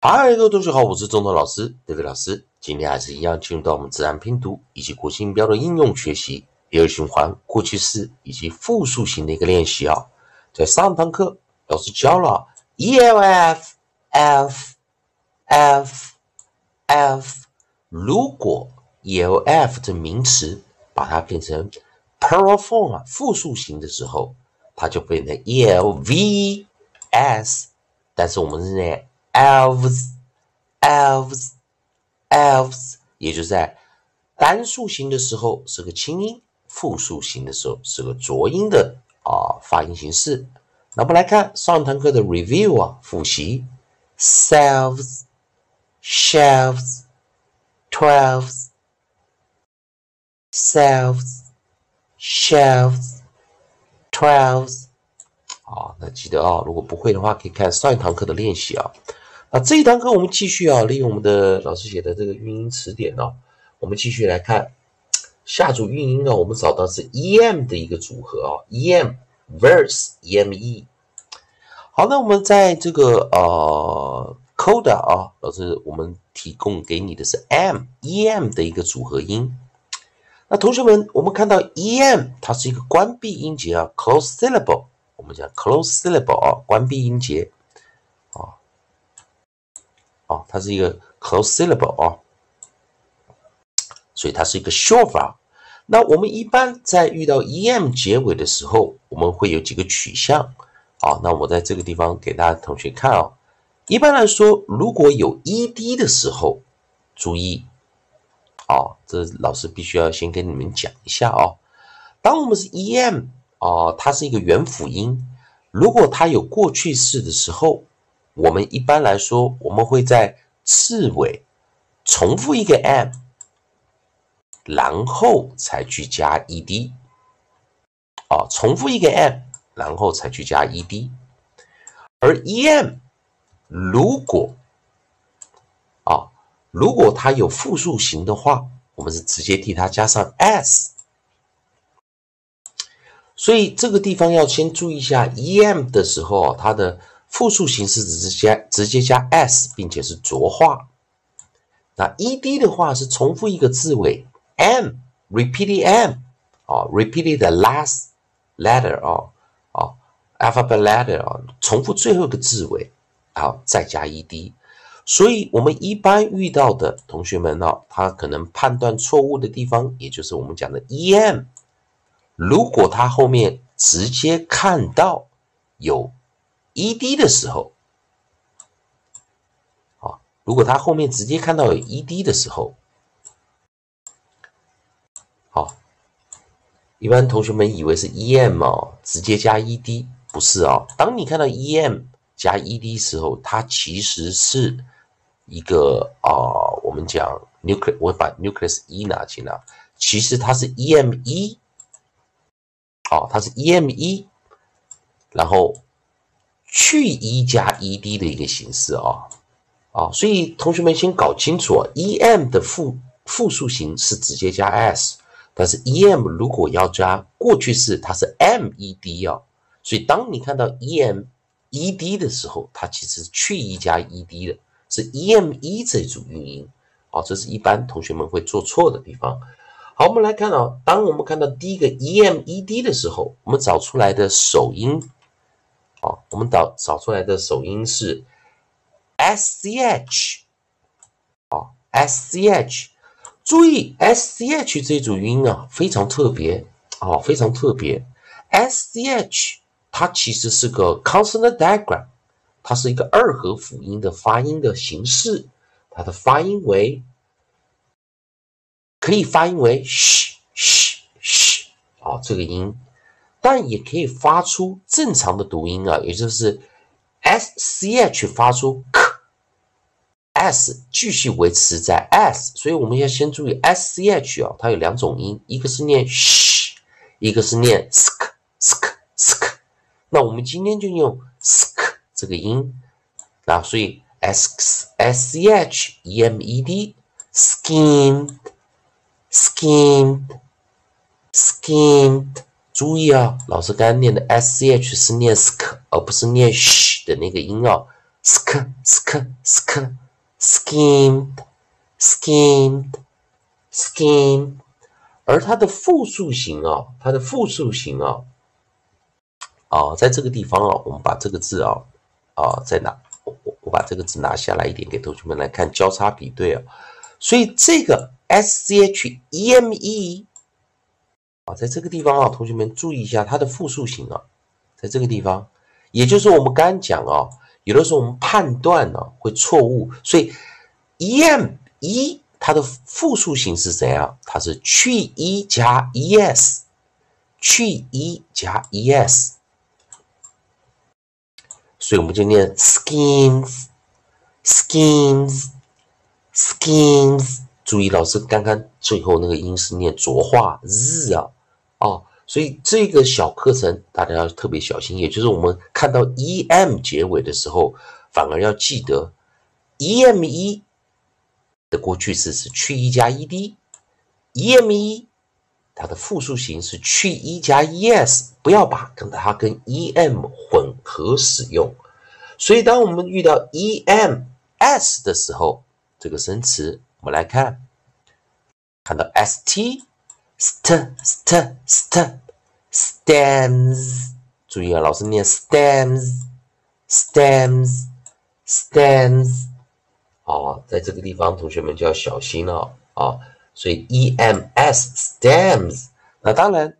嗨，各位同学好，我是中头老师德伟老师。今天还是一样进入到我们自然拼读以及国际音标的应用学习第二循环过去式以及复数型的一个练习啊。在上堂课老师教了 elf f f f，如果 elf 的名词把它变成 plural form 复数型的时候，它就变成 elvs，但是我们是念。Elves, elves, elves，也就在单数型的时候是个轻音，复数型的时候是个浊音的啊发音形式。那我们来看上堂课的 review 啊，复习：selves, shelves, twelves, selves, shelves, twelves。那记得啊，如果不会的话，可以看上一堂课的练习啊。那这一堂课我们继续啊，利用我们的老师写的这个韵音词典呢，我们继续来看下组韵音啊。我们找到是 em 的一个组合啊，em verse eme。好，那我们在这个呃 code 啊，老师我们提供给你的是 m em 的一个组合音。那同学们，我们看到 em 它是一个关闭音节啊，close syllable。我们讲 close syllable 啊，关闭音节啊，哦，它是一个 close syllable 啊，所以它是一个 short 法。那我们一般在遇到 em 结尾的时候，我们会有几个取向啊。那我在这个地方给大家同学看啊。一般来说，如果有 ed 的时候，注意啊，这老师必须要先跟你们讲一下啊。当我们是 em。哦，它是一个元辅音。如果它有过去式的时候，我们一般来说，我们会在次尾重复一个 m，然后才去加 ed。哦，重复一个 m，然后才去加 ed。而 em 如果啊，如果它有复数型的话，我们是直接替它加上 s。所以这个地方要先注意一下，em 的时候它的复数形式直接直接加 s，并且是浊化。那 ed 的话是重复一个字尾 m，repeated m，啊，repeated the last letter 啊，啊，alphabet letter 啊，重复最后一个字尾，好，再加 ed。所以我们一般遇到的同学们呢，他可能判断错误的地方，也就是我们讲的 em。如果它后面直接看到有 ed 的时候，啊，如果它后面直接看到有 ed 的时候，好，一般同学们以为是 em 哦，直接加 ed，不是哦。当你看到 em 加 ed 时候，它其实是一个啊，我们讲 nucleus，我把 nucleus 一拿进来，其实它是 em 一。好，它是 em 一，然后去一加 ed 的一个形式啊，啊，所以同学们先搞清楚啊，em 的复复数形是直接加 s，但是 em 如果要加过去式，它是 med 啊，所以当你看到 em ed 的时候，它其实是去 e 加 ed 的，是 em 一这组韵音，啊，这是一般同学们会做错的地方。好，我们来看啊，当我们看到第一个 e m e d 的时候，我们找出来的首音，啊，我们找找出来的首音是 s c h，啊，s c h，注意 s c h 这组音啊，非常特别，啊，非常特别，s c h 它其实是个 consonant diagram，它是一个二合辅音的发音的形式，它的发音为。可以发音为嘘嘘嘘啊，这个音，但也可以发出正常的读音啊，也就是 s c h 发出 k，s 继续维持在 s，所以我们要先注意 s c h 啊，它有两种音，一个是念嘘，一个是念 sk sk sk，那我们今天就用 sk 这个音啊，所以 s s c h e m e d skin。Skinned，skinned，注意啊，老师刚刚念的 sch 是念 sk，而不是念 sh 的那个音啊。sk sk sk schemed schemed schemed，而它的复数形啊，它的复数形啊，啊，在这个地方啊，我们把这个字啊啊在哪我我我把这个字拿下来一点，给同学们来看交叉比对啊，所以这个 s c h e m e 啊，在这个地方啊，同学们注意一下它的复数形啊，在这个地方，也就是我们刚刚讲啊。有的时候我们判断呢会错误，所以 e m e 它的复数形是怎样？它是去一加 e s，去一加 e s，所以我们就念 schemes，schemes，schemes。注意，老师刚刚最后那个音是念浊化日啊，哦。所以这个小课程大家要特别小心，也就是我们看到 e m 结尾的时候，反而要记得 e m 一的过去式是去一加 e d，e m 一它的复数形是去一加 e s，不要把跟它跟 e m 混合使用。所以当我们遇到 e m s 的时候，这个生词我们来看，看到 s t。st st st stems，注意啊，老师念 stems stems stems，哦，在这个地方同学们就要小心了啊。所以 ems stems，那当然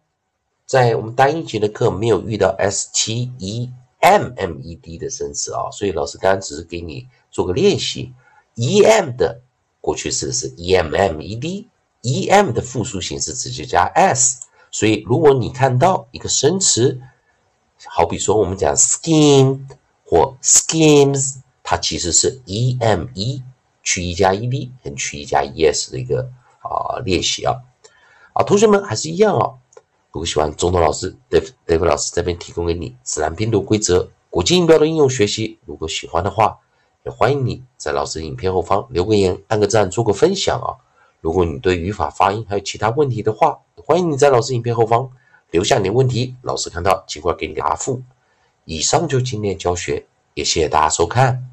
在我们单音节的课没有遇到 s t e m m e d 的生词啊，所以老师刚刚只是给你做个练习。e m 的过去式是 e m m e d。e m 的复数形式直接加 s，所以如果你看到一个生词，好比说我们讲 scheme 或 schemes，它其实是 e m e 去 e 加 e d 跟去 e 加 e s 的一个啊练习啊啊，同学们还是一样哦。如果喜欢中东老师 Dave Dave 老师这边提供给你自然拼读规则、国际音标的应用学习，如果喜欢的话，欢迎你在老师影片后方留个言、按个赞、做个分享啊。如果你对语法、发音还有其他问题的话，欢迎你在老师影片后方留下你的问题，老师看到尽快给你答复。以上就今天教学，也谢谢大家收看。